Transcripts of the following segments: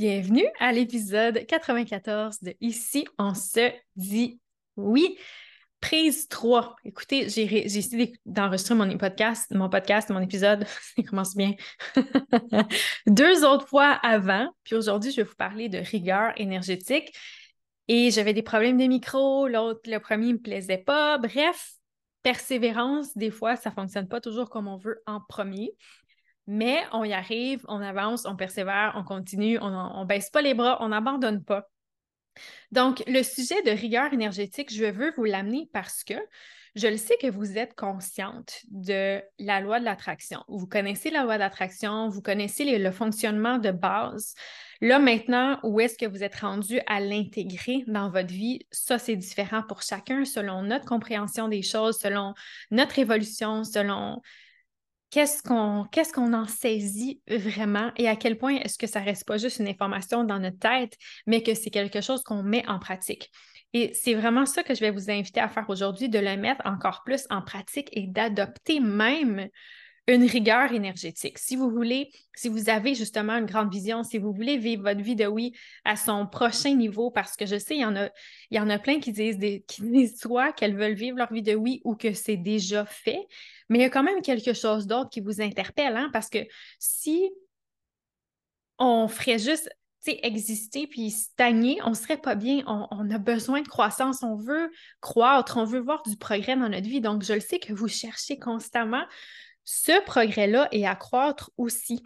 Bienvenue à l'épisode 94 de Ici, on se dit oui. Prise 3. Écoutez, j'ai essayé d'enregistrer mon podcast, mon podcast, mon épisode, ça commence bien, deux autres fois avant. Puis aujourd'hui, je vais vous parler de rigueur énergétique. Et j'avais des problèmes de micro, l'autre, le premier ne me plaisait pas. Bref, persévérance, des fois, ça ne fonctionne pas toujours comme on veut en premier. Mais on y arrive, on avance, on persévère, on continue, on ne baisse pas les bras, on n'abandonne pas. Donc, le sujet de rigueur énergétique, je veux vous l'amener parce que je le sais que vous êtes consciente de la loi de l'attraction. Vous connaissez la loi d'attraction, vous connaissez le fonctionnement de base. Là, maintenant, où est-ce que vous êtes rendu à l'intégrer dans votre vie? Ça, c'est différent pour chacun selon notre compréhension des choses, selon notre évolution, selon qu'est-ce qu'on en saisit vraiment et à quel point est-ce que ça reste pas juste une information dans notre tête, mais que c'est quelque chose qu'on met en pratique. Et c'est vraiment ça que je vais vous inviter à faire aujourd'hui, de le mettre encore plus en pratique et d'adopter même une rigueur énergétique. Si vous voulez, si vous avez justement une grande vision, si vous voulez vivre votre vie de oui à son prochain niveau, parce que je sais, il y en a, y en a plein qui disent, des, qui disent soit qu'elles veulent vivre leur vie de oui ou que c'est déjà fait, mais il y a quand même quelque chose d'autre qui vous interpelle, hein, parce que si on ferait juste exister puis stagner, on serait pas bien. On, on, a besoin de croissance, on veut croître, on veut voir du progrès dans notre vie. Donc, je le sais que vous cherchez constamment ce progrès-là et à croître aussi.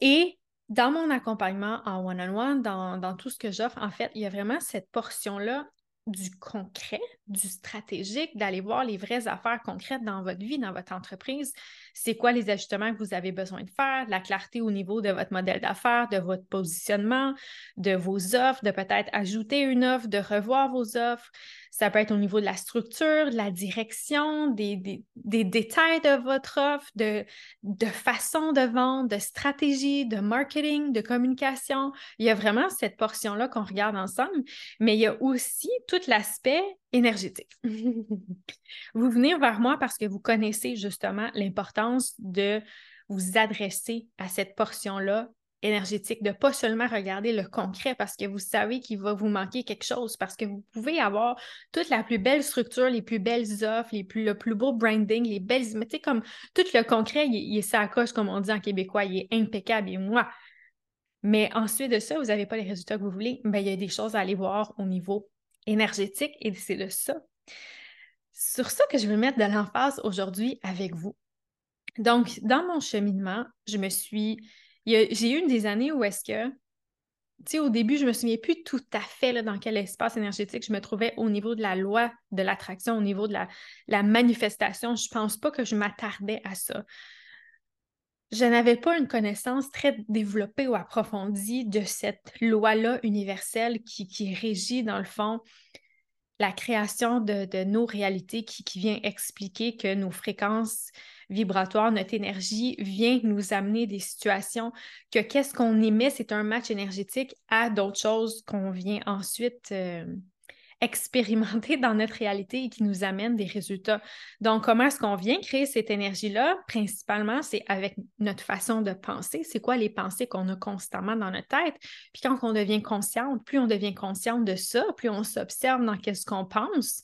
Et dans mon accompagnement en one-on-one, dans, tout ce que j'offre, en fait, il y a vraiment cette portion-là du concret, du stratégique, d'aller voir les vraies affaires concrètes dans votre vie, dans votre entreprise. C'est quoi les ajustements que vous avez besoin de faire, la clarté au niveau de votre modèle d'affaires, de votre positionnement, de vos offres, de peut-être ajouter une offre, de revoir vos offres, ça peut être au niveau de la structure, de la direction, des, détails de votre offre, de, de façon de vendre, de stratégie, de marketing, de communication. Il y a vraiment cette portion-là qu'on regarde ensemble, mais il y a aussi tout l'aspect énergétique. vous venez vers moi parce que vous connaissez justement l'importance de vous adresser à cette portion-là énergétique, de pas seulement regarder le concret parce que vous savez qu'il va vous manquer quelque chose, parce que vous pouvez avoir toute la plus belle structure, les plus belles offres, les plus, le plus beau branding, les belles... Mais tu sais, comme tout le concret, il, est ça coche, comme on dit en québécois, il est impeccable, et moi. Mais ensuite de ça, vous n'avez pas les résultats que vous voulez, bien, il y a des choses à aller voir au niveau énergétique et c'est de ça. Sur ça que je veux mettre de l'emphase aujourd'hui avec vous. Donc, dans mon cheminement, je me suis j'ai eu des années où est-ce que, tu sais, au début, je me souviens plus tout à fait dans quel espace énergétique je me trouvais au niveau de la loi de l'attraction, au niveau de la, manifestation. Je pense pas que je m'attardais à ça. Je n'avais pas une connaissance très développée ou approfondie de cette loi-là universelle qui, qui régit, dans le fond, la création de, nos réalités, qui, qui, vient expliquer que nos fréquences vibratoire, notre énergie vient nous amener des situations que qu'est-ce qu'on émet, c'est un match énergétique à d'autres choses qu'on vient ensuite euh, expérimenter dans notre réalité et qui nous amènent des résultats. Donc, comment est-ce qu'on vient créer cette énergie-là? Principalement, c'est avec notre façon de penser. C'est quoi les pensées qu'on a constamment dans notre tête? Puis quand on devient consciente, plus on devient consciente de ça, plus on s'observe dans qu'est-ce qu'on pense,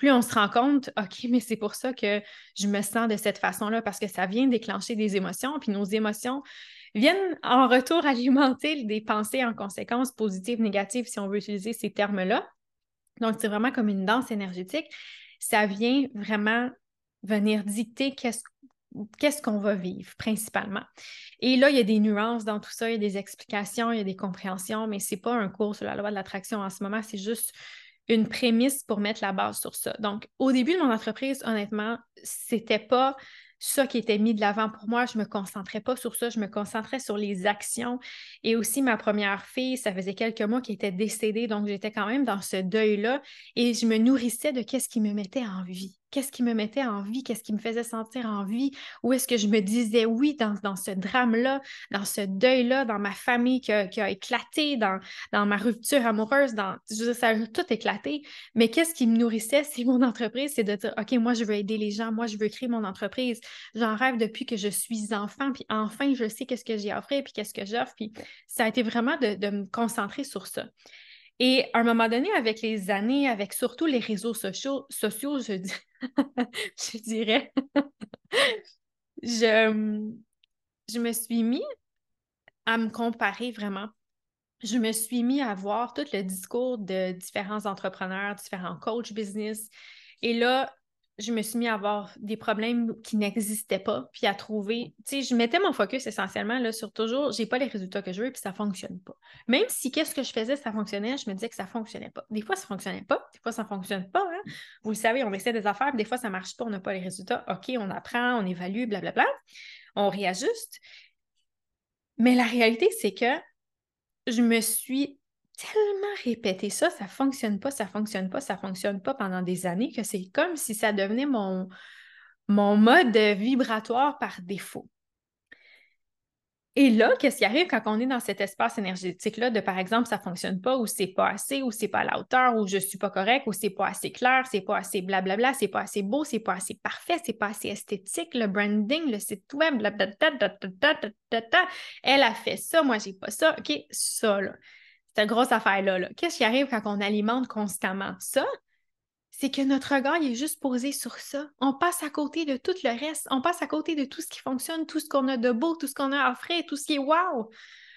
plus on se rend compte, OK, mais c'est pour ça que je me sens de cette façon-là, parce que ça vient déclencher des émotions, puis nos émotions viennent en retour alimenter des pensées en conséquence positives, négatives, si on veut utiliser ces termes-là. Donc, c'est vraiment comme une danse énergétique. Ça vient vraiment venir dicter qu'est-ce qu'on va vivre principalement. Et là, il y a des nuances dans tout ça, il y a des explications, il y a des compréhensions, mais ce n'est pas un cours sur la loi de l'attraction en ce moment, c'est juste une prémisse pour mettre la base sur ça. Donc, au début de mon entreprise, honnêtement, c'était pas ça qui était mis de l'avant pour moi. Je me concentrais pas sur ça, je me concentrais sur les actions. Et aussi, ma première fille, ça faisait quelques mois qu'elle était décédée, donc j'étais quand même dans ce deuil-là et je me nourrissais de qu'est-ce qui me mettait en vie. Qu'est-ce qui me mettait en vie, qu'est-ce qui me faisait sentir en vie, où est-ce que je me disais oui dans, dans ce drame-là, dans ce deuil-là, dans ma famille qui a, éclaté, dans, dans ma rupture amoureuse, dans, ça a tout éclaté. Mais qu'est-ce qui me nourrissait, c'est mon entreprise, c'est de dire, OK, moi, je veux aider les gens, moi, je veux créer mon entreprise. J'en rêve depuis que je suis enfant, puis enfin, je sais qu'est-ce que j'ai à offrir, puis qu'est-ce que j'offre, puis ça a été vraiment de me concentrer sur ça. Et à un moment donné, avec les années, avec surtout les réseaux sociaux, sociaux je, je dirais, je, je me suis mis à me comparer vraiment. Je me suis mis à voir tout le discours de différents entrepreneurs, différents coachs business. Et là, je me suis mis à avoir des problèmes qui n'existaient pas, puis à trouver, tu sais, je mettais mon focus essentiellement là, sur toujours, j'ai pas les résultats que je veux, puis ça fonctionne pas. Même si qu'est-ce que je faisais, ça fonctionnait, je me disais que ça fonctionnait pas. Des fois, ça fonctionnait pas, des fois, ça fonctionne pas. Hein. Vous le savez, on essaie des affaires, des fois, ça marche pas, on n'a pas les résultats. OK, on apprend, on évalue, blablabla, on réajuste. Mais la réalité, c'est que je me suis tellement répété ça, ça fonctionne pas, ça fonctionne pas, ça fonctionne pas pendant des années que c'est comme si ça devenait mon, mon mode vibratoire par défaut. Et là, qu'est-ce qui arrive quand on est dans cet espace énergétique-là de, par exemple, ça ne fonctionne pas, ou c'est pas assez, ou c'est pas à la hauteur, ou je suis pas correct, ou c'est pas assez clair, c'est pas assez blablabla, c'est pas assez beau, c'est pas assez parfait, c'est pas assez esthétique, le branding, le site web, blablabla, elle a fait ça, moi j'ai pas ça, OK, ça là cette grosse affaire-là. Qu'est-ce qui arrive quand on alimente constamment ça? C'est que notre regard est juste posé sur ça. On passe à côté de tout le reste. On passe à côté de tout ce qui fonctionne, tout ce qu'on a de beau, tout ce qu'on a à offrir, tout ce qui est wow.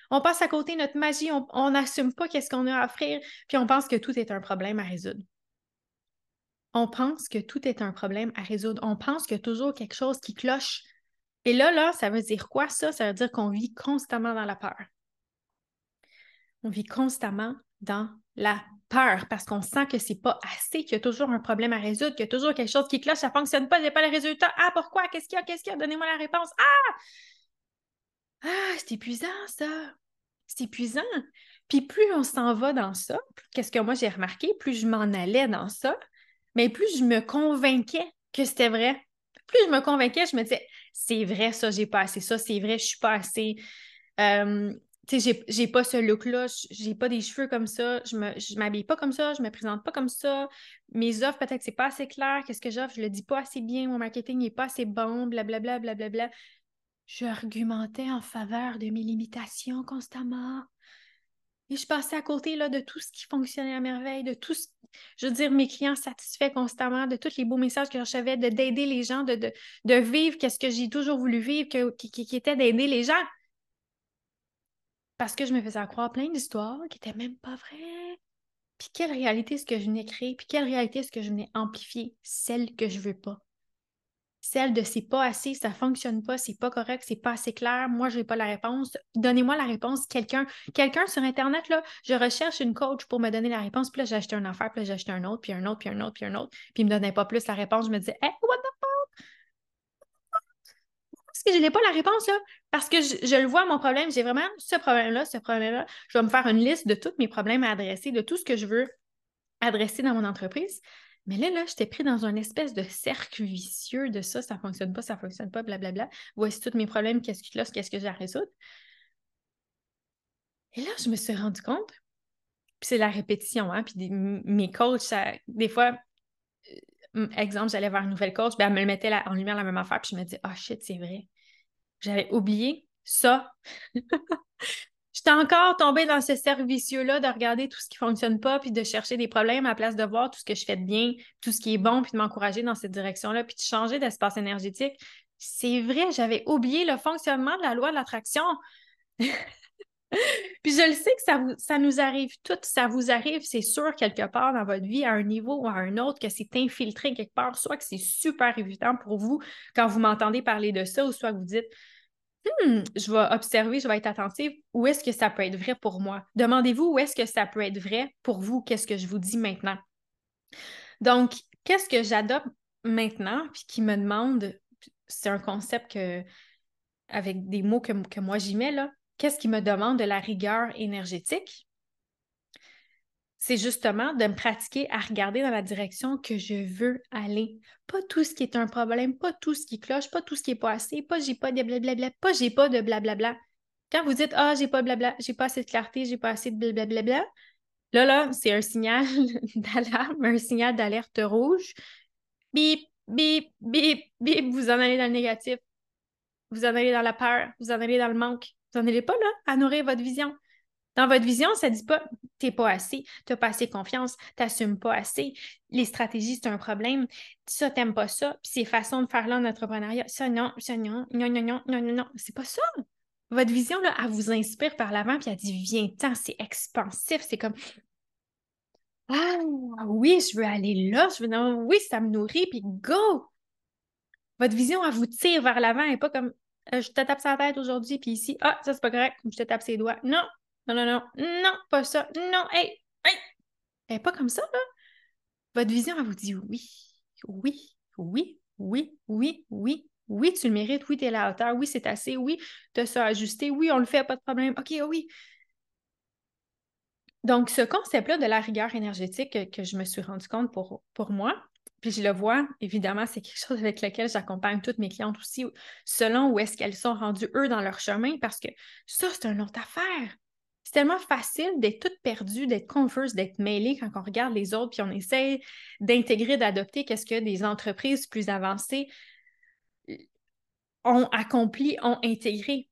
On passe à côté de notre magie. On n'assume pas qu'est-ce qu'on a à offrir, puis on pense que tout est un problème à résoudre. On pense que tout est un problème à résoudre. On pense qu'il y a toujours quelque chose qui cloche. Et là, là, ça veut dire quoi ça? Ça veut dire qu'on vit constamment dans la peur on vit constamment dans la peur parce qu'on sent que c'est pas assez, qu'il y a toujours un problème à résoudre, qu'il y a toujours quelque chose qui cloche, ça fonctionne pas, j'ai pas les résultats. Ah, pourquoi? Qu'est-ce qu'il y a? Qu'est-ce qu'il y a? Donnez-moi la réponse. Ah! Ah, c'est épuisant, ça. C'est épuisant. Puis plus on s'en va dans ça, qu'est-ce que moi j'ai remarqué, plus je m'en allais dans ça, mais plus je me convainquais que c'était vrai. Plus je me convainquais, je me disais, c'est vrai, ça, j'ai pas assez, ça, c'est vrai, je suis pas assez. Euh, tu sais, j'ai pas ce look-là, j'ai pas des cheveux comme ça, je m'habille pas comme ça, je me présente pas comme ça. Mes offres, peut-être que c'est pas assez clair, qu'est-ce que j'offre, je le dis pas assez bien, mon marketing n'est pas assez bon, blablabla, blablabla. Je argumentais en faveur de mes limitations constamment. Et je passais à côté là, de tout ce qui fonctionnait à merveille, de tout ce, je veux dire, mes clients satisfaits constamment, de tous les beaux messages que je recevais, d'aider les gens, de, de, vivre qu'est-ce que j'ai toujours voulu vivre, qui, qui était d'aider les gens parce que je me faisais croire plein d'histoires qui n'étaient même pas vraies. Puis quelle réalité est-ce que je venais créer? Puis quelle réalité est-ce que je venais amplifier? Celle que je veux pas. Celle de c'est pas assez, ça fonctionne pas, c'est pas correct, c'est pas assez clair, moi je n'ai pas la réponse. Donnez-moi la réponse. Quelqu'un quelqu'un sur Internet, là, je recherche une coach pour me donner la réponse, puis là j'ai acheté un affaire, puis là j'ai acheté un autre, puis un autre, puis un autre, puis un autre, puis il me donnait pas plus la réponse. Je me disais, hey, what the que je n'ai pas la réponse là? Parce que je, le vois, mon problème, j'ai vraiment ce problème-là, ce problème-là. Je vais me faire une liste de tous mes problèmes à adresser, de tout ce que je veux adresser dans mon entreprise. Mais là, là, j'étais pris dans une espèce de cercle vicieux de ça, ça ne fonctionne pas, ça ne fonctionne pas, blablabla. Voici tous mes problèmes, qu'est-ce qui là, qu'est-ce que j'ai à résoudre. Et là, je me suis rendu compte, puis c'est la répétition, hein, puis mes coachs, des fois, euh, exemple, j'allais voir une nouvelle coach, ben, elle me mettait en lumière la même affaire, puis je me dis, ah shit, c'est vrai. J'avais oublié ça. J'étais encore tombée dans ce servicieux-là de regarder tout ce qui ne fonctionne pas, puis de chercher des problèmes à la place de voir tout ce que je fais de bien, tout ce qui est bon, puis de m'encourager dans cette direction-là, puis de changer d'espace énergétique. C'est vrai, j'avais oublié le fonctionnement de la loi de l'attraction. puis je le sais que ça, ça nous arrive toutes, ça vous arrive, c'est sûr, quelque part dans votre vie, à un niveau ou à un autre, que c'est infiltré quelque part, soit que c'est super évident pour vous quand vous m'entendez parler de ça, ou soit que vous dites Hmm, je vais observer, je vais être attentive. Où est-ce que ça peut être vrai pour moi? Demandez-vous où est-ce que ça peut être vrai pour vous, qu'est-ce que je vous dis maintenant? Donc, qu'est-ce que j'adopte maintenant, puis qui me demande, c'est un concept que, avec des mots que, que moi j'y mets, là, qu'est-ce qui me demande de la rigueur énergétique? C'est justement de me pratiquer à regarder dans la direction que je veux aller. Pas tout ce qui est un problème, pas tout ce qui cloche, pas tout ce qui est pas assez, pas j'ai pas de blablabla, pas j'ai pas de blablabla. Quand vous dites Ah, j'ai pas de blabla, j'ai pas assez de clarté, j'ai pas assez de blablabla, là, là, c'est un signal d'alarme, un signal d'alerte rouge. Bip, bip, bip, bip, vous en allez dans le négatif. Vous en allez dans la peur, vous en allez dans le manque. Vous n'en allez pas là à nourrir votre vision. Dans votre vision, ça ne dit pas t'es pas assez, t'as pas assez confiance, t'assumes pas assez, les stratégies, c'est un problème, ça, t'aimes pas ça, puis ces façons de faire là en entrepreneuriat, ça, non, ça, non, non, non, non, non, non, non, c'est pas ça. Votre vision, là, elle vous inspire par l'avant, puis elle dit viens-t'en, c'est expansif, c'est comme Ah oui, je veux aller là, je veux non, oui, ça me nourrit, puis go! Votre vision, elle vous tire vers l'avant et pas comme euh, je te tape sa tête aujourd'hui, puis ici, ah, ça c'est pas correct, je te tape ses doigts. Non, non, non, non, non, pas ça. Non, hey, hey. Elle pas comme ça, là. Votre vision, elle vous dit oui, oui, oui, oui, oui, oui, oui, tu le mérites, oui, tu es à la hauteur, oui, c'est assez, oui, tu as ça ajusté, oui, on le fait, pas de problème. OK, oui. Donc, ce concept-là de la rigueur énergétique que, je me suis rendu compte pour, pour moi, puis je le vois, évidemment, c'est quelque chose avec lequel j'accompagne toutes mes clientes aussi, selon où est-ce qu'elles sont rendues, eux, dans leur chemin, parce que ça, c'est une autre affaire. C'est tellement facile d'être toute perdue, d'être confuse, d'être mêlée quand on regarde les autres, puis on essaie d'intégrer, d'adopter qu'est-ce que des entreprises plus avancées ont accompli, ont intégré.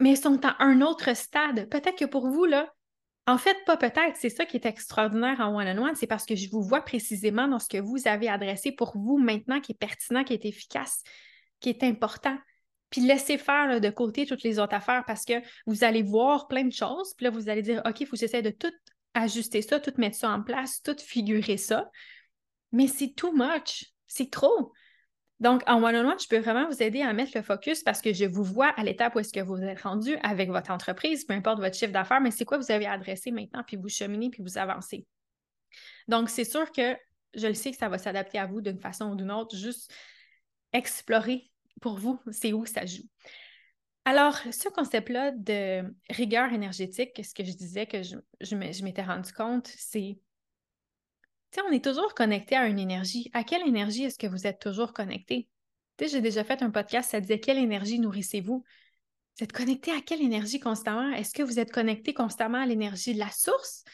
Mais sont à un autre stade. Peut-être que pour vous, là, en fait, pas peut-être, c'est ça qui est extraordinaire en one-on-one, c'est parce que je vous vois précisément dans ce que vous avez adressé pour vous maintenant qui est pertinent, qui est efficace, qui est important. Puis laissez faire de côté toutes les autres affaires parce que vous allez voir plein de choses. Puis là, vous allez dire, OK, il faut que j'essaie de tout ajuster ça, tout mettre ça en place, tout figurer ça. Mais c'est too much. C'est trop. Donc, en one-on-one, je peux vraiment vous aider à mettre le focus parce que je vous vois à l'étape où est-ce que vous êtes rendu avec votre entreprise, peu importe votre chiffre d'affaires, mais c'est quoi vous avez adressé maintenant, puis vous cheminez, puis vous avancez. Donc, c'est sûr que je le sais que ça va s'adapter à vous d'une façon ou d'une autre. Juste explorer pour vous, c'est où ça joue. Alors, ce concept-là de rigueur énergétique, ce que je disais que je, je m'étais rendu compte, c'est, tu sais, on est toujours connecté à une énergie. À quelle énergie est-ce que vous êtes toujours connecté? Tu sais, j'ai déjà fait un podcast, ça disait quelle énergie nourrissez-vous? Vous êtes connecté à quelle énergie constamment? Est-ce que vous êtes connecté constamment à l'énergie de la source?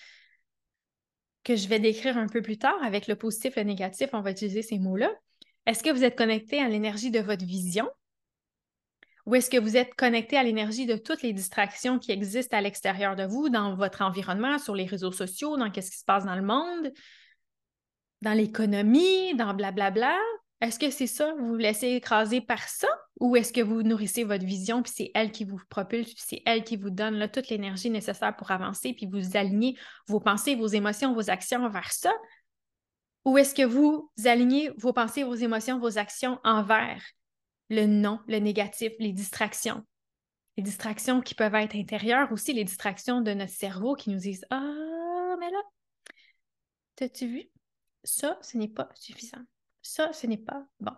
Que je vais décrire un peu plus tard avec le positif le négatif, on va utiliser ces mots-là. Est-ce que vous êtes connecté à l'énergie de votre vision? Ou est-ce que vous êtes connecté à l'énergie de toutes les distractions qui existent à l'extérieur de vous, dans votre environnement, sur les réseaux sociaux, dans ce qui se passe dans le monde, dans l'économie, dans blablabla? Est-ce que c'est ça, vous vous laissez écraser par ça? Ou est-ce que vous nourrissez votre vision, puis c'est elle qui vous propulse, puis c'est elle qui vous donne toute l'énergie nécessaire pour avancer, puis vous alignez vos pensées, vos émotions, vos actions vers ça? Ou est-ce que vous alignez vos pensées, vos émotions, vos actions envers le non, le négatif, les distractions? Les distractions qui peuvent être intérieures aussi, les distractions de notre cerveau qui nous disent Ah, mais là, t'as-tu vu? Ça, ce n'est pas suffisant. Ça, ce n'est pas bon.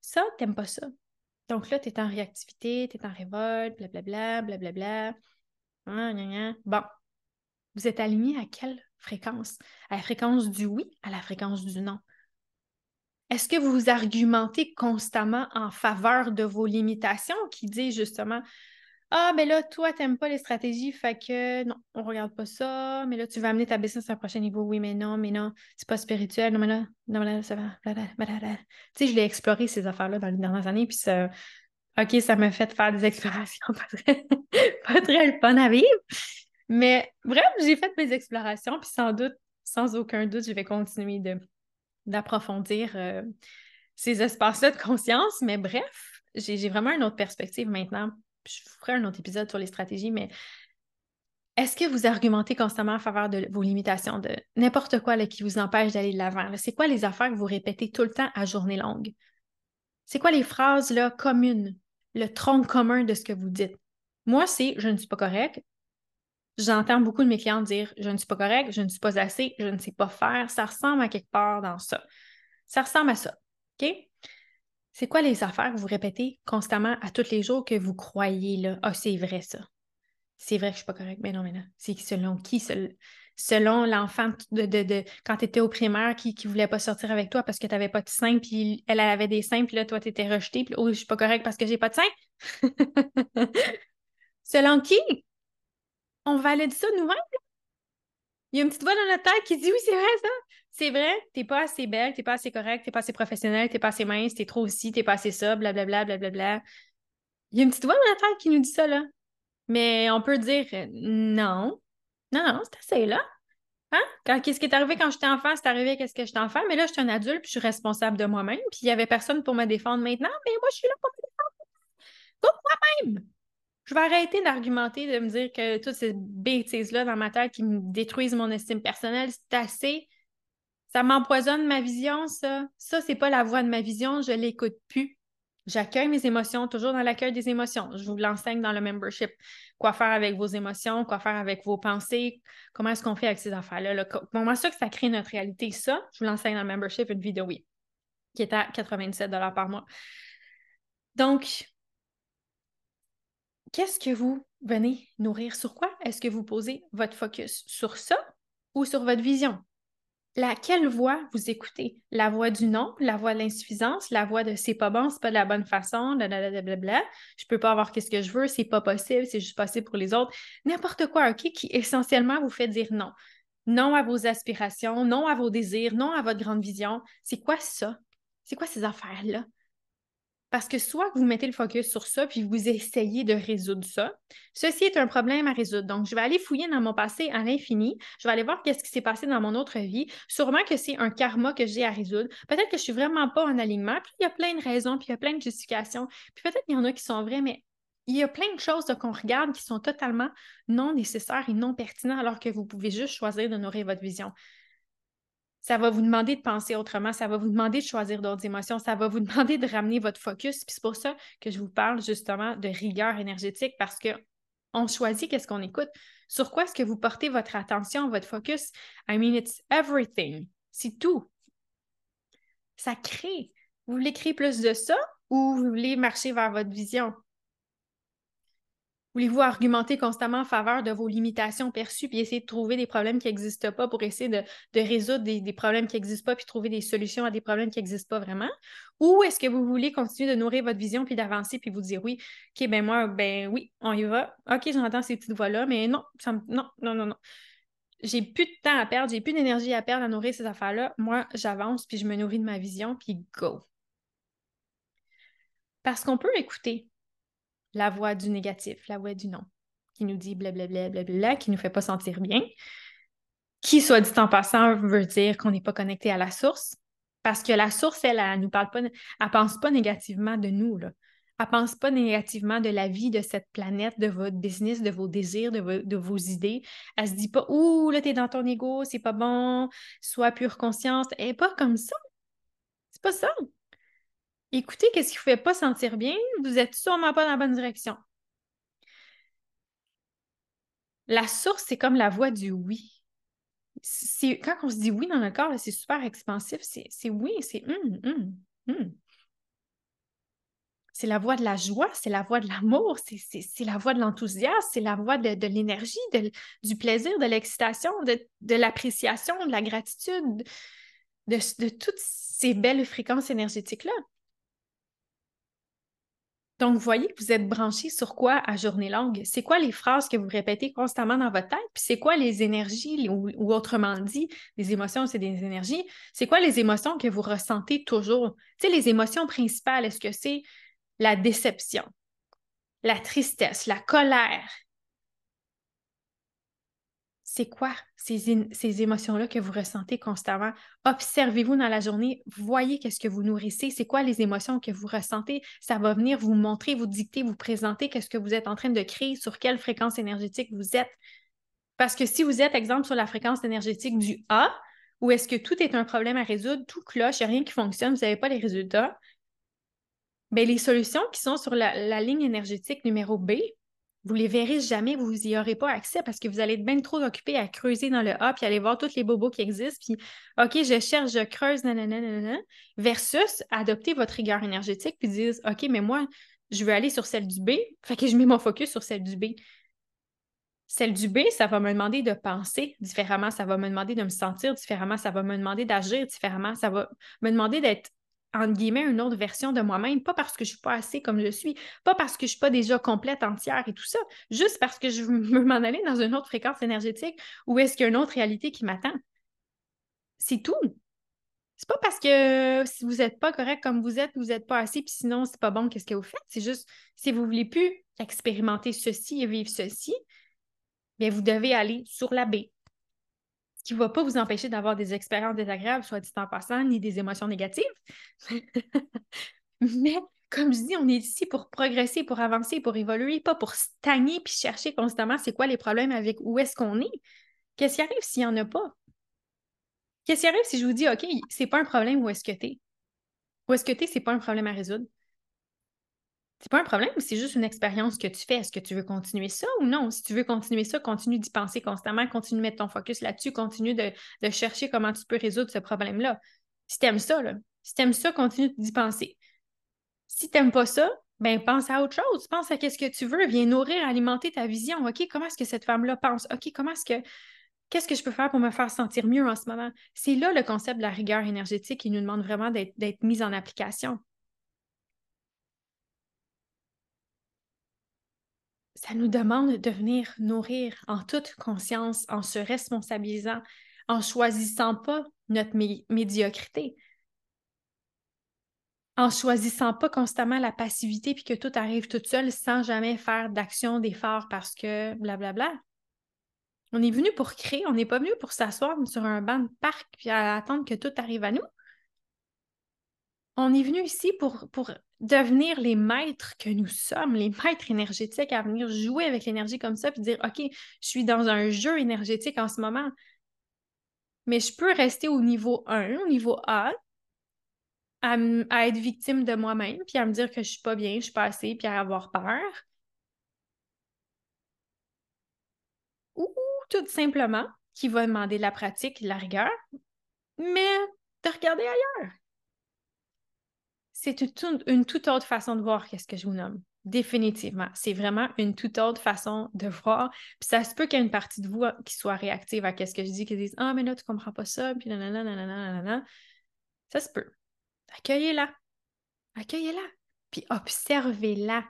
Ça, t'aimes pas ça. Donc là, tu es en réactivité, tu es en révolte, blablabla, blablabla. Bla, bon. Vous êtes aligné à quelle fréquence? À la fréquence du oui, à la fréquence du non? Est-ce que vous argumentez constamment en faveur de vos limitations qui dit justement Ah, ben là, toi, tu n'aimes pas les stratégies, fait que non, on regarde pas ça, mais là, tu vas amener ta business à un prochain niveau. Oui, mais non, mais non, c'est pas spirituel, non, mais là, non, mais là, ça va. Tu sais, je l'ai exploré ces affaires-là dans les dernières années, puis ça. OK, ça m'a fait faire des explorations pas très, pas très fun à vivre. Mais bref, j'ai fait mes explorations, puis sans doute, sans aucun doute, je vais continuer d'approfondir euh, ces espaces-là de conscience. Mais bref, j'ai, vraiment une autre perspective maintenant. Je vous ferai un autre épisode sur les stratégies, mais est-ce que vous argumentez constamment en faveur de vos limitations, de n'importe quoi qui vous empêche d'aller de l'avant? C'est quoi les affaires que vous répétez tout le temps à journée longue? C'est quoi les phrases là, communes, le tronc commun de ce que vous dites? Moi, c'est je ne suis pas correct, J'entends beaucoup de mes clients dire je ne suis pas correct, je ne suis pas assez, je ne sais pas faire. Ça ressemble à quelque part dans ça. Ça ressemble à ça. OK? C'est quoi les affaires que vous répétez constamment à tous les jours que vous croyez là? Ah, c'est vrai ça. C'est vrai que je ne suis pas correct. Mais non, mais non. C'est selon qui? selon l'enfant de, de, quand tu étais au primaire qui ne voulait pas sortir avec toi parce que tu n'avais pas de sein, puis elle, avait des seins, puis là, toi, tu étais rejeté, puis oh, je suis pas correct parce que j'ai pas de sein? selon qui? On valide ça nous-mêmes. Il y a une petite voix dans notre tête qui dit oui, c'est vrai ça. C'est vrai, t'es pas assez belle, t'es pas assez correcte, t'es pas assez professionnelle, t'es pas assez mince, t'es trop aussi, t'es pas assez ça, blablabla, blablabla. Il y a une petite voix dans notre tête qui nous dit ça, là. Mais on peut dire euh, non, non, non, c'est assez là. Hein? Qu'est-ce qui est arrivé quand j'étais enfant, c'est arrivé qu'est-ce que j'étais enfant, mais là, je suis un adulte, puis je suis responsable de moi-même, puis il n'y avait personne pour me défendre maintenant, mais moi, je suis là pour me défendre. Pour moi-même. Je vais arrêter d'argumenter, de me dire que toutes ces bêtises-là dans ma tête qui me détruisent mon estime personnelle, c'est assez. Ça m'empoisonne ma vision, ça. Ça, c'est pas la voix de ma vision, je l'écoute plus. J'accueille mes émotions, toujours dans l'accueil des émotions. Je vous l'enseigne dans le membership. Quoi faire avec vos émotions, quoi faire avec vos pensées, comment est-ce qu'on fait avec ces affaires-là. Comment ça que ça crée notre réalité? Ça, je vous l'enseigne dans le membership, une vidéo, oui, qui est à 97 par mois. Donc, qu'est-ce que vous venez nourrir? Sur quoi est-ce que vous posez votre focus? Sur ça ou sur votre vision? laquelle voix vous écoutez? La voix du non, la voix de l'insuffisance, la voix de c'est pas bon, c'est pas de la bonne façon, blablabla, je peux pas avoir qu'est-ce que je veux, c'est pas possible, c'est juste possible pour les autres. N'importe quoi, OK, qui essentiellement vous fait dire non. Non à vos aspirations, non à vos désirs, non à votre grande vision. C'est quoi ça? C'est quoi ces affaires-là? Parce que soit vous mettez le focus sur ça, puis vous essayez de résoudre ça. Ceci est un problème à résoudre. Donc, je vais aller fouiller dans mon passé à l'infini. Je vais aller voir qu'est-ce qui s'est passé dans mon autre vie. Sûrement que c'est un karma que j'ai à résoudre. Peut-être que je suis vraiment pas en alignement. Puis il y a plein de raisons, puis il y a plein de justifications. Puis peut-être qu'il y en a qui sont vraies, mais il y a plein de choses qu'on regarde qui sont totalement non nécessaires et non pertinentes, alors que vous pouvez juste choisir de nourrir votre vision. Ça va vous demander de penser autrement, ça va vous demander de choisir d'autres émotions, ça va vous demander de ramener votre focus. Puis c'est pour ça que je vous parle justement de rigueur énergétique parce que on choisit qu'est-ce qu'on écoute. Sur quoi est-ce que vous portez votre attention, votre focus? I mean, it's everything. C'est tout. Ça crée. Vous voulez créer plus de ça ou vous voulez marcher vers votre vision? Voulez-vous argumenter constamment en faveur de vos limitations perçues puis essayer de trouver des problèmes qui n'existent pas pour essayer de, résoudre des, problèmes qui n'existent pas puis trouver des solutions à des problèmes qui n'existent pas vraiment? Ou est-ce que vous voulez continuer de nourrir votre vision puis d'avancer puis vous dire oui, OK, ben moi, ben oui, on y va. OK, j'entends ces petites voix-là, mais non, non, non, non, non. J'ai plus de temps à perdre, j'ai plus d'énergie à perdre à nourrir ces affaires-là. Moi, j'avance puis je me nourris de ma vision puis go. Parce qu'on peut écouter la voix du négatif, la voix du non, qui nous dit blablabla, blablabla, qui ne nous fait pas sentir bien, qui, soit dit en passant, veut dire qu'on n'est pas connecté à la source, parce que la source, elle, elle, nous parle pas, elle pense pas négativement de nous, là. Elle pense pas négativement de la vie de cette planète, de votre business, de vos désirs, de, vos idées. Elle se dit pas, ouh, là, t'es dans ton ego, c'est pas bon, sois pure conscience. Elle n'est pas comme ça. C'est pas ça. Écoutez, qu'est-ce qui vous fait pas sentir bien? Vous n'êtes sûrement pas dans la bonne direction. La source, c'est comme la voix du oui. quand on se dit oui dans le corps, c'est super expansif. C'est oui, c'est hum, hum, hum. C'est la voix de la joie, c'est la voix de l'amour, c'est la voix de l'enthousiasme, c'est la voix de, l'énergie, du plaisir, de l'excitation, de, l'appréciation, de la gratitude, de, de toutes ces belles fréquences énergétiques-là. Donc, vous voyez que vous êtes branché sur quoi à journée longue? C'est quoi les phrases que vous répétez constamment dans votre tête? Puis c'est quoi les énergies, ou, autrement dit, les émotions, c'est des énergies. C'est quoi les émotions que vous ressentez toujours? Tu sais, les émotions principales, est-ce que c'est la déception, la tristesse, la colère, c'est quoi ces, émotions-là que vous ressentez constamment? Observez-vous dans la journée, voyez qu'est-ce que vous nourrissez, c'est quoi les émotions que vous ressentez? Ça va venir vous montrer, vous dicter, vous présenter qu'est-ce que vous êtes en train de créer, sur quelle fréquence énergétique vous êtes. Parce que si vous êtes, exemple, sur la fréquence énergétique du A, où est-ce que tout est un problème à résoudre, tout cloche, il n'y a rien qui fonctionne, vous n'avez pas les résultats, bien, les solutions qui sont sur la ligne énergétique numéro B, vous les verrez jamais, vous n'y aurez pas accès parce que vous allez être bien trop occupé à creuser dans le A puis aller voir tous les bobos qui existent. Puis, OK, je cherche, je creuse, nanana, versus adopter votre rigueur énergétique puis dire, OK, mais moi, je veux aller sur celle du B, fait que je mets mon focus sur celle du B. Celle du B, ça va me demander de penser différemment, ça va me demander de me sentir différemment, ça va me demander d'agir différemment, ça va me demander d'être, entre guillemets, une autre version de moi-même, pas parce que je suis pas assez comme je suis, pas parce que je suis pas déjà complète, entière et tout ça, juste parce que je veux m'en aller dans une autre fréquence énergétique ou est-ce qu'il y a une autre réalité qui m'attend. C'est tout. C'est pas parce que si vous n'êtes pas correct comme vous êtes, vous n'êtes pas assez, puis sinon, c'est pas bon, qu'est-ce que vous faites? C'est juste, si vous voulez plus expérimenter ceci et vivre ceci, bien, vous devez aller sur la baie. Qui ne va pas vous empêcher d'avoir des expériences désagréables, soit dit en passant, ni des émotions négatives. Mais comme je dis, on est ici pour progresser, pour avancer, pour évoluer, pas pour stagner puis chercher constamment c'est quoi les problèmes avec où est-ce qu'on est. Qu'est-ce qui arrive s'il n'y en a pas? Qu'est-ce qui arrive si je vous dis, OK, c'est pas un problème où est-ce que tu es? Où est-ce que tu es, c'est pas un problème à résoudre? C'est pas un problème, c'est juste une expérience que tu fais? Est-ce que tu veux continuer ça ou non? Si tu veux continuer ça, continue d'y penser constamment, continue de mettre ton focus là-dessus, continue de, chercher comment tu peux résoudre ce problème-là. Si tu aimes ça, là, si tu aimes ça, continue d'y penser. Si tu n'aimes pas ça, ben pense à autre chose. Pense à ce que tu veux. Viens nourrir, alimenter ta vision. OK, comment est-ce que cette femme-là pense? OK, comment est-ce que Qu'est-ce que je peux faire pour me faire sentir mieux en ce moment? C'est là le concept de la rigueur énergétique qui nous demande vraiment d'être mis en application. Ça nous demande de venir nourrir en toute conscience, en se responsabilisant, en choisissant pas notre médiocrité, en choisissant pas constamment la passivité puis que tout arrive tout seul sans jamais faire d'action, d'effort parce que blablabla. Bla, bla. On est venu pour créer, on n'est pas venu pour s'asseoir sur un banc de parc puis attendre que tout arrive à nous. On est venu ici pour, devenir les maîtres que nous sommes, les maîtres énergétiques, à venir jouer avec l'énergie comme ça, puis dire, OK, je suis dans un jeu énergétique en ce moment, mais je peux rester au niveau 1, au niveau A, à, être victime de moi-même, puis à me dire que je suis pas bien, je suis pas assez, puis à avoir peur. tout simplement, qui va demander de la pratique, la rigueur, mais de regarder ailleurs. C'est une, toute autre façon de voir qu'est-ce que je vous nomme. Définitivement. C'est vraiment une toute autre façon de voir. Puis ça se peut qu'il y ait une partie de vous euh, qui soit réactive à ce que je dis, qui dise Ah, mais là, tu comprends pas ça, puis nanana, nanana, nanana. Ça se peut. Accueillez-la. Accueillez-la. Puis observez-la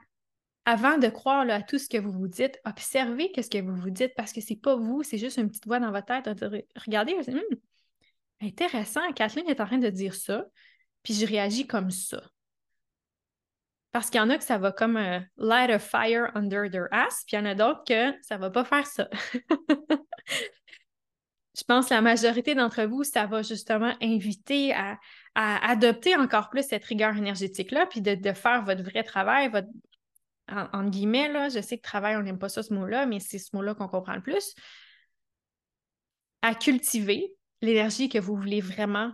avant de croire à tout ce que vous vous dites, observez ce que vous vous dites parce que c'est pas vous, c'est juste une petite voix dans votre tête. Regardez, hum, intéressant, Kathleen est en train de dire ça, puis je réagis comme ça. Parce qu'il y en a que ça va comme euh, light a fire under their ass, puis il y en a d'autres que ça va pas faire ça. je pense que la majorité d'entre vous, ça va justement inviter à, adopter encore plus cette rigueur énergétique-là, puis de, de, faire votre vrai travail, votre, en, guillemets, là, je sais que travail, on n'aime pas ça, ce mot-là, mais c'est ce mot-là qu'on comprend le plus, à cultiver l'énergie que vous voulez vraiment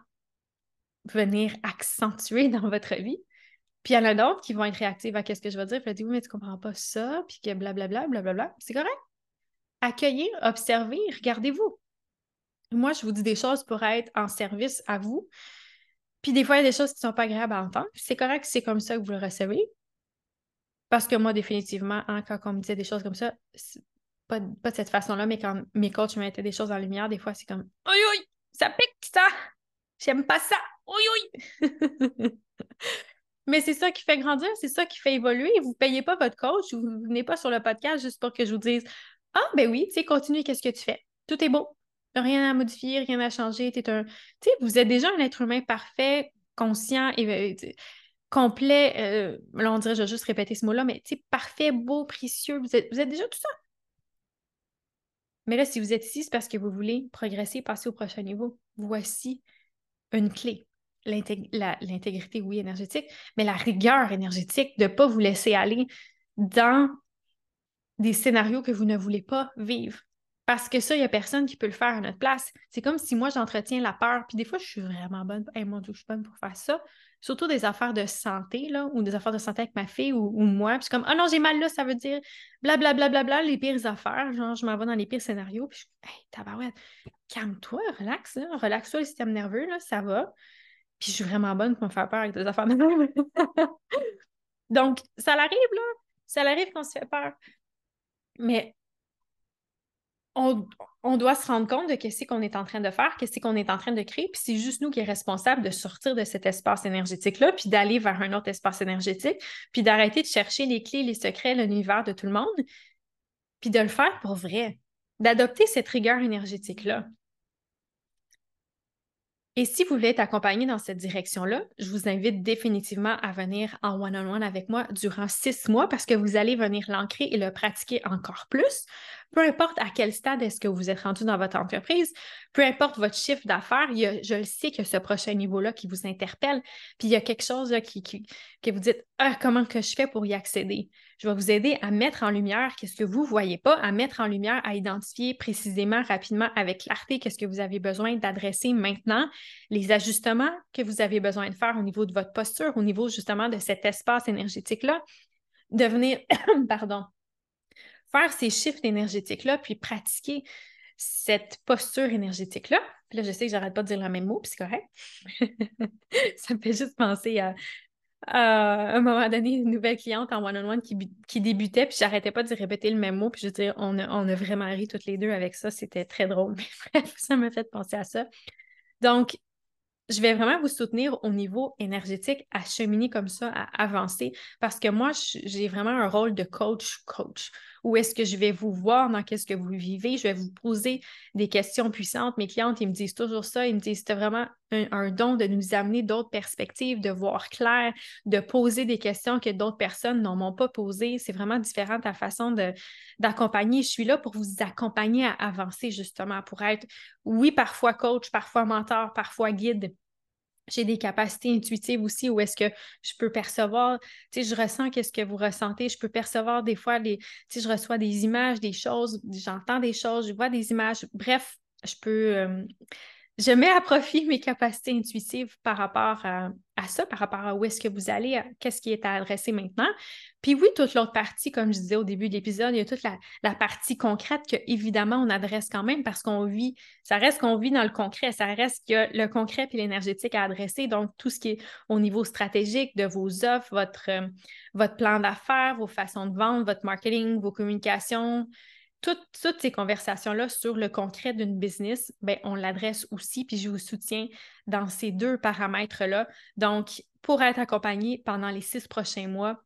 venir accentuer dans votre vie. Puis il y en a d'autres qui vont être réactives à ce que je vais dire, puis dire, oui, mais tu comprends pas ça, puis que blablabla, blablabla. C'est correct. Accueillir, observer, regardez-vous. Moi, je vous dis des choses pour être en service à vous. Puis des fois, il y a des choses qui ne sont pas agréables à entendre. C'est correct, c'est comme ça que vous le recevez. Parce que moi, définitivement, hein, quand on me disait des choses comme ça, pas, pas de cette façon-là, mais quand mes coachs me mettaient des choses en lumière, des fois, c'est comme Oui, oui, ça pique ça! J'aime pas ça! Oui, oui! mais c'est ça qui fait grandir, c'est ça qui fait évoluer. Vous ne payez pas votre coach, vous ne venez pas sur le podcast juste pour que je vous dise Ah, ben oui, tu sais, continue, qu'est-ce que tu fais? Tout est beau. Rien à modifier, rien à changer. Es un... Vous êtes déjà un être humain parfait, conscient et complet, euh, là on dirait, je vais juste répéter ce mot-là, mais tu parfait, beau, précieux, vous êtes, vous êtes déjà tout ça. Mais là, si vous êtes ici, c'est parce que vous voulez progresser, passer au prochain niveau. Voici une clé. L'intégrité, oui, énergétique, mais la rigueur énergétique de ne pas vous laisser aller dans des scénarios que vous ne voulez pas vivre. Parce que ça, il n'y a personne qui peut le faire à notre place. C'est comme si moi, j'entretiens la peur. Puis des fois, je suis vraiment bonne. Hey, mon Dieu, je suis bonne pour faire ça. Surtout des affaires de santé, là, ou des affaires de santé avec ma fille ou, moi. Puis comme, ah oh non, j'ai mal là, ça veut dire blablabla, bla, bla, bla, les pires affaires. Genre, je m'en vais dans les pires scénarios. Puis je suis hey, tabarouette, calme-toi, relax, relaxe-toi le système nerveux, là, ça va. Puis je suis vraiment bonne pour me faire peur avec des affaires de. Donc, ça l'arrive, là. Ça l'arrive qu'on se fait peur. Mais on, doit se rendre compte de ce qu'on est en train de faire, qu'est-ce qu'on est en train de créer, puis c'est juste nous qui est responsable de sortir de cet espace énergétique-là, puis d'aller vers un autre espace énergétique, puis d'arrêter de chercher les clés, les secrets, l'univers de tout le monde, puis de le faire pour vrai, d'adopter cette rigueur énergétique-là. Et si vous voulez être accompagné dans cette direction-là, je vous invite définitivement à venir en one-on-one avec moi durant six mois parce que vous allez venir l'ancrer et le pratiquer encore plus. Peu importe à quel stade est-ce que vous êtes rendu dans votre entreprise, peu importe votre chiffre d'affaires, je le sais que ce prochain niveau-là qui vous interpelle, puis il y a quelque chose qui, que vous dites ah, comment que je fais pour y accéder? Je vais vous aider à mettre en lumière qu'est-ce que vous ne voyez pas, à mettre en lumière, à identifier précisément, rapidement, avec clarté, qu'est-ce que vous avez besoin d'adresser maintenant, les ajustements que vous avez besoin de faire au niveau de votre posture, au niveau justement de cet espace énergétique-là, de venir, pardon, faire ces chiffres énergétiques-là, puis pratiquer cette posture énergétique-là. Là, je sais que j'arrête pas de dire le même mot, puis c'est correct. ça me fait juste penser à, un moment donné, une nouvelle cliente en one-on-one qui, débutait, puis j'arrêtais pas de répéter le même mot, puis je veux dire, on a, on a vraiment ri toutes les deux avec ça, c'était très drôle, mais bref, ça m'a fait penser à ça. Donc, je vais vraiment vous soutenir au niveau énergétique à cheminer comme ça, à avancer, parce que moi, j'ai vraiment un rôle de coach-coach. Où est-ce que je vais vous voir dans qu'est-ce que vous vivez? Je vais vous poser des questions puissantes. Mes clientes, ils me disent toujours ça. Ils me disent, c'est vraiment un, don de nous amener d'autres perspectives, de voir clair, de poser des questions que d'autres personnes n'en m'ont pas posées. C'est vraiment différent ta façon d'accompagner. Je suis là pour vous accompagner à avancer, justement, pour être, oui, parfois coach, parfois mentor, parfois guide, j'ai des capacités intuitives aussi où est-ce que je peux percevoir, tu sais, je ressens qu'est-ce que vous ressentez, je peux percevoir des fois, les, tu je reçois des images, des choses, j'entends des choses, je vois des images, bref, je peux, euh, je mets à profit mes capacités intuitives par rapport à, ça, par rapport à où est-ce que vous allez, qu'est-ce qui est à adresser maintenant. Puis oui, toute l'autre partie, comme je disais au début de l'épisode, il y a toute la, partie concrète que évidemment on adresse quand même parce qu'on vit, ça reste qu'on vit dans le concret, ça reste qu'il y a le concret puis l'énergétique à adresser. Donc tout ce qui est au niveau stratégique de vos offres, votre, euh, votre plan d'affaires, vos façons de vendre, votre marketing, vos communications, toutes, ces conversations-là sur le concret d'une business, ben, on l'adresse aussi, puis je vous soutiens dans ces deux paramètres-là. Donc, pour être accompagné pendant les six prochains mois,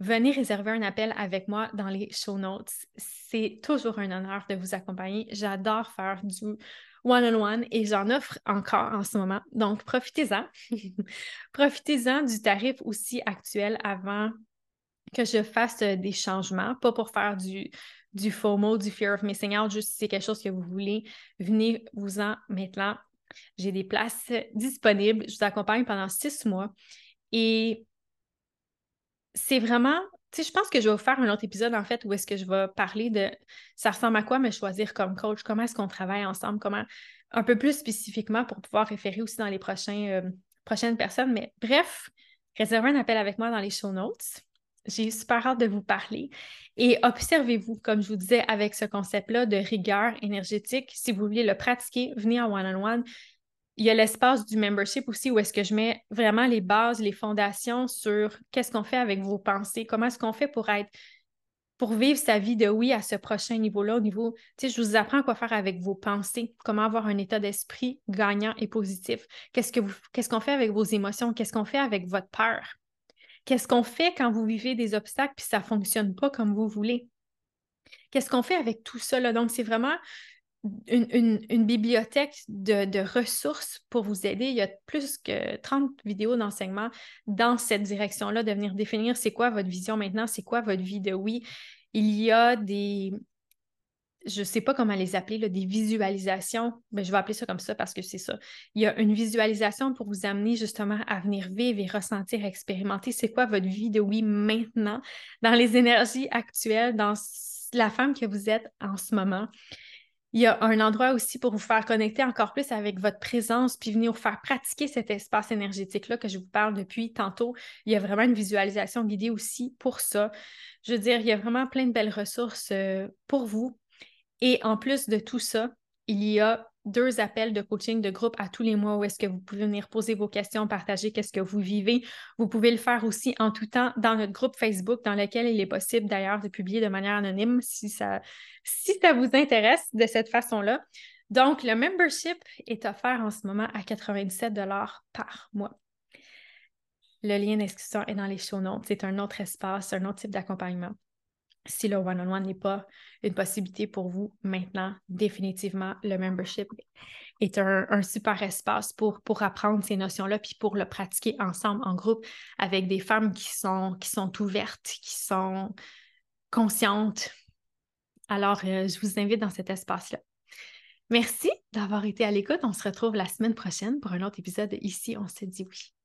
venez réserver un appel avec moi dans les show notes. C'est toujours un honneur de vous accompagner. J'adore faire du one-on-one et j'en offre encore en ce moment. Donc, profitez-en. profitez-en du tarif aussi actuel avant que je fasse des changements, pas pour faire du, du FOMO, du Fear of Missing Out, juste si c'est quelque chose que vous voulez, venez vous en maintenant. J'ai des places disponibles. Je vous accompagne pendant six mois. Et c'est vraiment, tu sais, je pense que je vais vous faire un autre épisode, en fait, où est-ce que je vais parler de ça ressemble à quoi me choisir comme coach, comment est-ce qu'on travaille ensemble, comment, un peu plus spécifiquement pour pouvoir référer aussi dans les prochains, euh, prochaines personnes. Mais bref, réservez un appel avec moi dans les show notes. J'ai super hâte de vous parler. Et observez-vous, comme je vous disais, avec ce concept-là de rigueur énergétique. Si vous voulez le pratiquer, venez en one-on-one. Il y a l'espace du membership aussi où est-ce que je mets vraiment les bases, les fondations sur qu'est-ce qu'on fait avec vos pensées, comment est-ce qu'on fait pour être pour vivre sa vie de oui à ce prochain niveau-là, au niveau, tu sais, je vous apprends quoi faire avec vos pensées, comment avoir un état d'esprit gagnant et positif. Qu'est-ce qu'est-ce qu'on fait avec vos émotions, qu'est-ce qu'on fait avec votre peur? Qu'est-ce qu'on fait quand vous vivez des obstacles puis ça ne fonctionne pas comme vous voulez? Qu'est-ce qu'on fait avec tout ça? Donc, c'est vraiment une, bibliothèque de, ressources pour vous aider. Il y a plus que 30 vidéos d'enseignement dans cette direction-là, de venir définir c'est quoi votre vision maintenant, c'est quoi votre vie de oui. Il y a des, je ne sais pas comment les appeler, des visualisations, mais je vais appeler ça comme ça parce que c'est ça. Il y a une visualisation pour vous amener justement à venir vivre et ressentir, expérimenter c'est quoi votre vie de oui maintenant, dans les énergies actuelles, dans la femme que vous êtes en ce moment. Il y a un endroit aussi pour vous faire connecter encore plus avec votre présence, puis venir vous faire pratiquer cet espace énergétique-là que je vous parle depuis tantôt. Il y a vraiment une visualisation guidée aussi pour ça. Je veux dire, il y a vraiment plein de belles ressources euh, pour vous, et en plus de tout ça, il y a deux appels de coaching de groupe à tous les mois où est-ce que vous pouvez venir poser vos questions, partager qu'est-ce que vous vivez. Vous pouvez le faire aussi en tout temps dans notre groupe Facebook dans lequel il est possible d'ailleurs de publier de manière anonyme si ça, si ça vous intéresse de cette façon-là. Donc, le membership est offert en ce moment à 97 par mois. Le lien d'inscription est dans les show notes. C'est un autre espace, un autre type d'accompagnement. Si le one-on-one n'est pas une possibilité pour vous maintenant, définitivement, le membership est un, super espace pour, pour apprendre ces notions-là, puis pour le pratiquer ensemble, en groupe, avec des femmes qui sont, qui sont ouvertes, qui sont conscientes. Alors, euh, je vous invite dans cet espace-là. Merci d'avoir été à l'écoute. On se retrouve la semaine prochaine pour un autre épisode Ici, on se dit oui.